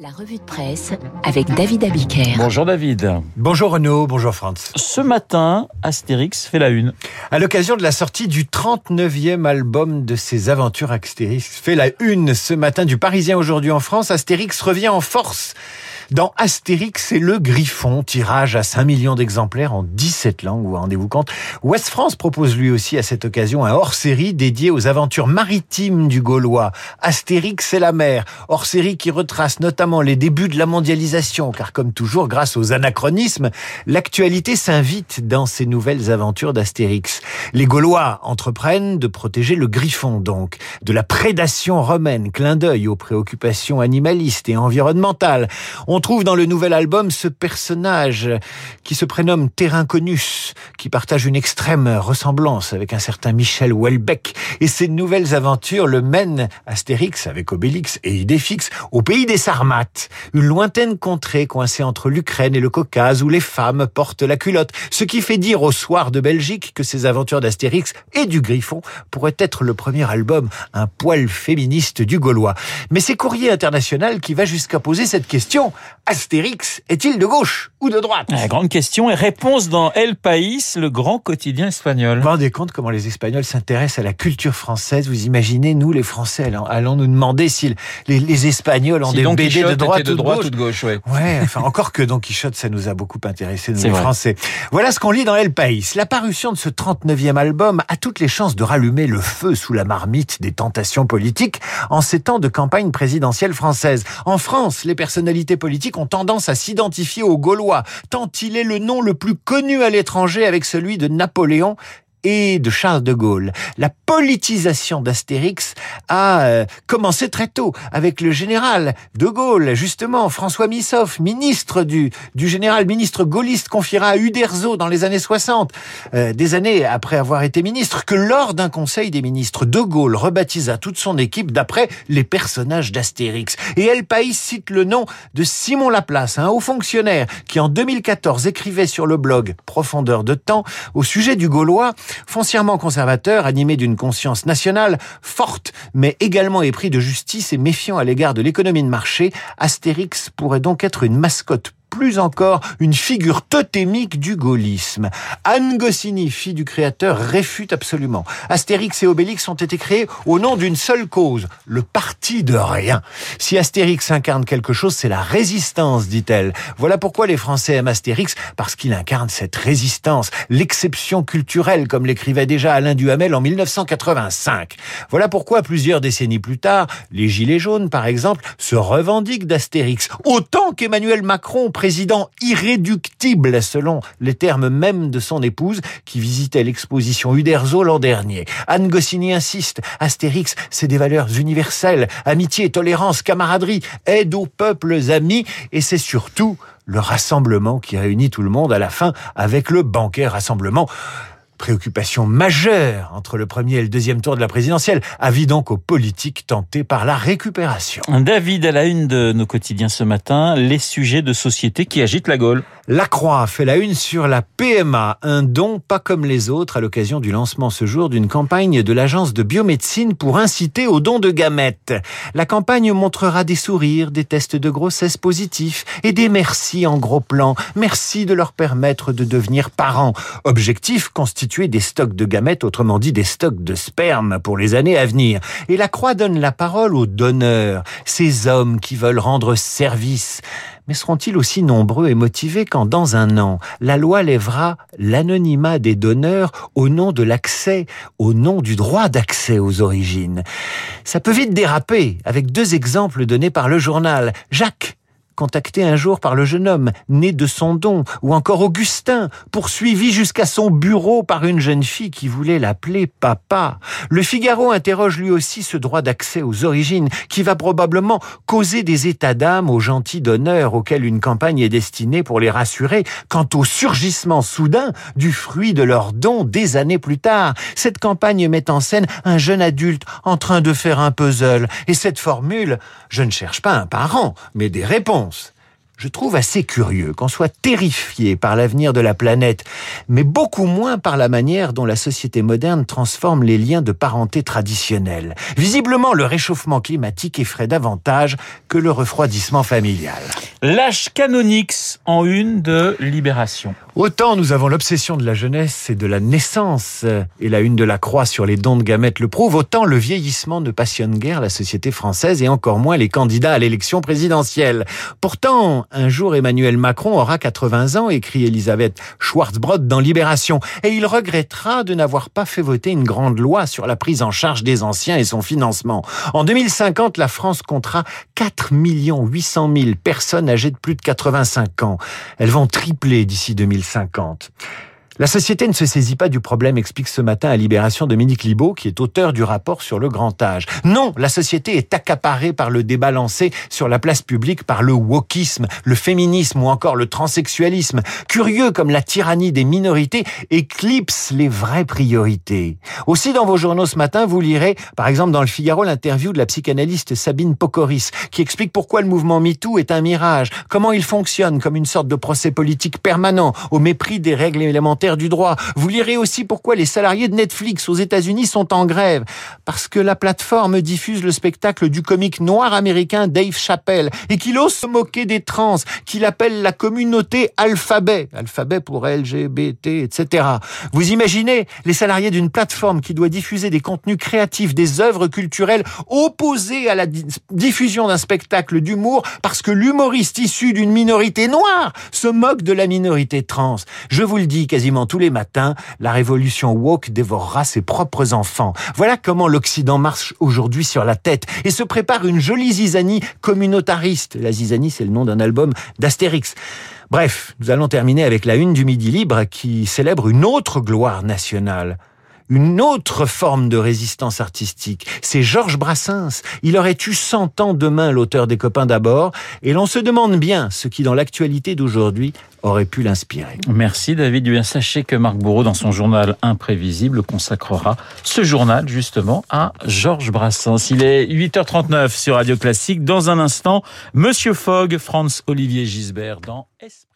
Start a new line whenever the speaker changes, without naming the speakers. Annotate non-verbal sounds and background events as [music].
La revue de presse avec David Abiker.
Bonjour David.
Bonjour Renaud, bonjour Franz.
Ce matin, Astérix fait la une.
À l'occasion de la sortie du 39e album de ses aventures, Astérix fait la une ce matin du Parisien aujourd'hui en France. Astérix revient en force dans Astérix et le Griffon, tirage à 5 millions d'exemplaires en 17 langues, vous rendez-vous compte Ouest France propose lui aussi à cette occasion un hors-série dédié aux aventures maritimes du Gaulois. Astérix et la mer, hors-série qui retrace notamment les débuts de la mondialisation, car comme toujours, grâce aux anachronismes, l'actualité s'invite dans ces nouvelles aventures d'Astérix. Les Gaulois entreprennent de protéger le Griffon, donc, de la prédation romaine, clin d'œil aux préoccupations animalistes et environnementales. On trouve dans le nouvel album ce personnage qui se prénomme Terrinconus, qui partage une extrême ressemblance avec un certain Michel Houellebecq. Et ces nouvelles aventures le mènent, Astérix avec Obélix et Idéfix, au pays des Sarmates, une lointaine contrée coincée entre l'Ukraine et le Caucase où les femmes portent la culotte. Ce qui fait dire au soir de Belgique que ces aventures d'Astérix et du Griffon pourraient être le premier album un poil féministe du Gaulois. Mais c'est Courrier International qui va jusqu'à poser cette question. Astérix est-il de gauche ou de droite?
La grande question et réponse dans El País, le grand quotidien espagnol.
Vous vous rendez compte comment les Espagnols s'intéressent à la culture française? Vous imaginez, nous les Français, allons nous demander si les, les Espagnols ont
si
des
Don
BD
Quichotte
de droite,
de
ou, de
droite
gauche.
ou de gauche. Ouais.
Ouais, enfin [laughs] encore que Don Quichotte, ça nous a beaucoup intéressé, nous les
vrai.
Français. Voilà ce qu'on lit dans El País. La parution de ce 39e album a toutes les chances de rallumer le feu sous la marmite des tentations politiques en ces temps de campagne présidentielle française. En France, les personnalités politiques ont tendance à s'identifier aux Gaulois, tant il est le nom le plus connu à l'étranger avec celui de Napoléon et de Charles de Gaulle. La politisation d'Astérix a euh, commencé très tôt avec le général de Gaulle, justement François Missoff, ministre du, du général, ministre gaulliste, confiera à Uderzo dans les années 60, euh, des années après avoir été ministre, que lors d'un conseil des ministres, de Gaulle rebaptisa toute son équipe d'après les personnages d'Astérix. Et El País cite le nom de Simon Laplace, un haut fonctionnaire qui en 2014 écrivait sur le blog Profondeur de temps au sujet du Gaulois, foncièrement conservateur, animé d'une conscience nationale forte, mais également épris de justice et méfiant à l'égard de l'économie de marché, Astérix pourrait donc être une mascotte plus encore une figure totémique du gaullisme. Anne Goscinny, fille du créateur, réfute absolument. Astérix et Obélix ont été créés au nom d'une seule cause, le parti de rien. Si Astérix incarne quelque chose, c'est la résistance, dit-elle. Voilà pourquoi les Français aiment Astérix, parce qu'il incarne cette résistance, l'exception culturelle, comme l'écrivait déjà Alain Duhamel en 1985. Voilà pourquoi, plusieurs décennies plus tard, les Gilets jaunes, par exemple, se revendiquent d'Astérix, autant qu'Emmanuel Macron, président irréductible selon les termes mêmes de son épouse qui visitait l'exposition Uderzo l'an dernier. Anne Goscinny insiste, Astérix, c'est des valeurs universelles, amitié, tolérance, camaraderie, aide aux peuples amis. Et c'est surtout le rassemblement qui réunit tout le monde à la fin avec le banquet rassemblement préoccupation majeure entre le premier et le deuxième tour de la présidentielle. Avis donc aux politiques tentés par la récupération.
David, à la une de nos quotidiens ce matin, les sujets de société qui agitent la Gaule.
La Croix fait la une sur la PMA, un don pas comme les autres à l'occasion du lancement ce jour d'une campagne de l'agence de biomédecine pour inciter au don de gamètes. La campagne montrera des sourires, des tests de grossesse positifs et des merci en gros plan. Merci de leur permettre de devenir parents. Objectif des stocks de gamètes, autrement dit des stocks de sperme pour les années à venir. Et la Croix donne la parole aux donneurs, ces hommes qui veulent rendre service. Mais seront-ils aussi nombreux et motivés quand dans un an, la loi lèvera l'anonymat des donneurs au nom de l'accès, au nom du droit d'accès aux origines? Ça peut vite déraper avec deux exemples donnés par le journal. Jacques contacté un jour par le jeune homme, né de son don, ou encore Augustin, poursuivi jusqu'à son bureau par une jeune fille qui voulait l'appeler papa. Le Figaro interroge lui aussi ce droit d'accès aux origines, qui va probablement causer des états d'âme aux gentils donneurs auxquels une campagne est destinée pour les rassurer quant au surgissement soudain du fruit de leur don des années plus tard. Cette campagne met en scène un jeune adulte en train de faire un puzzle, et cette formule, je ne cherche pas un parent, mais des réponses je trouve assez curieux qu'on soit terrifié par l'avenir de la planète, mais beaucoup moins par la manière dont la société moderne transforme les liens de parenté traditionnels. Visiblement, le réchauffement climatique effraie davantage que le refroidissement familial.
L'âge canonix en une de Libération.
Autant nous avons l'obsession de la jeunesse et de la naissance, et la une de la croix sur les dons de gamètes le prouve, autant le vieillissement ne passionne guère la société française et encore moins les candidats à l'élection présidentielle. Pourtant, un jour Emmanuel Macron aura 80 ans, écrit Elisabeth Schwarzbrod dans Libération, et il regrettera de n'avoir pas fait voter une grande loi sur la prise en charge des anciens et son financement. En 2050, la France comptera 4 800 000 personnes âgées de plus de 85 ans. Elles vont tripler d'ici 2050. 50. La société ne se saisit pas du problème, explique ce matin à Libération Dominique Libaud, qui est auteur du rapport sur le grand âge. Non, la société est accaparée par le débat lancé sur la place publique par le wokisme, le féminisme ou encore le transsexualisme. Curieux comme la tyrannie des minorités éclipse les vraies priorités. Aussi, dans vos journaux ce matin, vous lirez, par exemple dans le Figaro, l'interview de la psychanalyste Sabine Pocoris, qui explique pourquoi le mouvement MeToo est un mirage, comment il fonctionne comme une sorte de procès politique permanent, au mépris des règles élémentaires du droit. Vous lirez aussi pourquoi les salariés de Netflix aux États-Unis sont en grève. Parce que la plateforme diffuse le spectacle du comique noir américain Dave Chappelle et qu'il ose se moquer des trans, qu'il appelle la communauté alphabet. Alphabet pour LGBT, etc. Vous imaginez les salariés d'une plateforme qui doit diffuser des contenus créatifs, des œuvres culturelles opposées à la diffusion d'un spectacle d'humour parce que l'humoriste issu d'une minorité noire se moque de la minorité trans. Je vous le dis quasiment tous les matins, la révolution woke dévorera ses propres enfants. Voilà comment l'Occident marche aujourd'hui sur la tête et se prépare une jolie zizanie communautariste. La zizanie, c'est le nom d'un album d'Astérix. Bref, nous allons terminer avec la une du Midi Libre qui célèbre une autre gloire nationale une autre forme de résistance artistique. C'est Georges Brassens. Il aurait eu 100 ans demain, l'auteur des copains d'abord, et l'on se demande bien ce qui, dans l'actualité d'aujourd'hui, aurait pu l'inspirer.
Merci David. Bien, sachez que Marc Bourreau, dans son journal Imprévisible, consacrera ce journal justement à Georges Brassens. Il est 8h39 sur Radio Classique. Dans un instant, Monsieur Fogg, Franz Olivier Gisbert dans Esprit.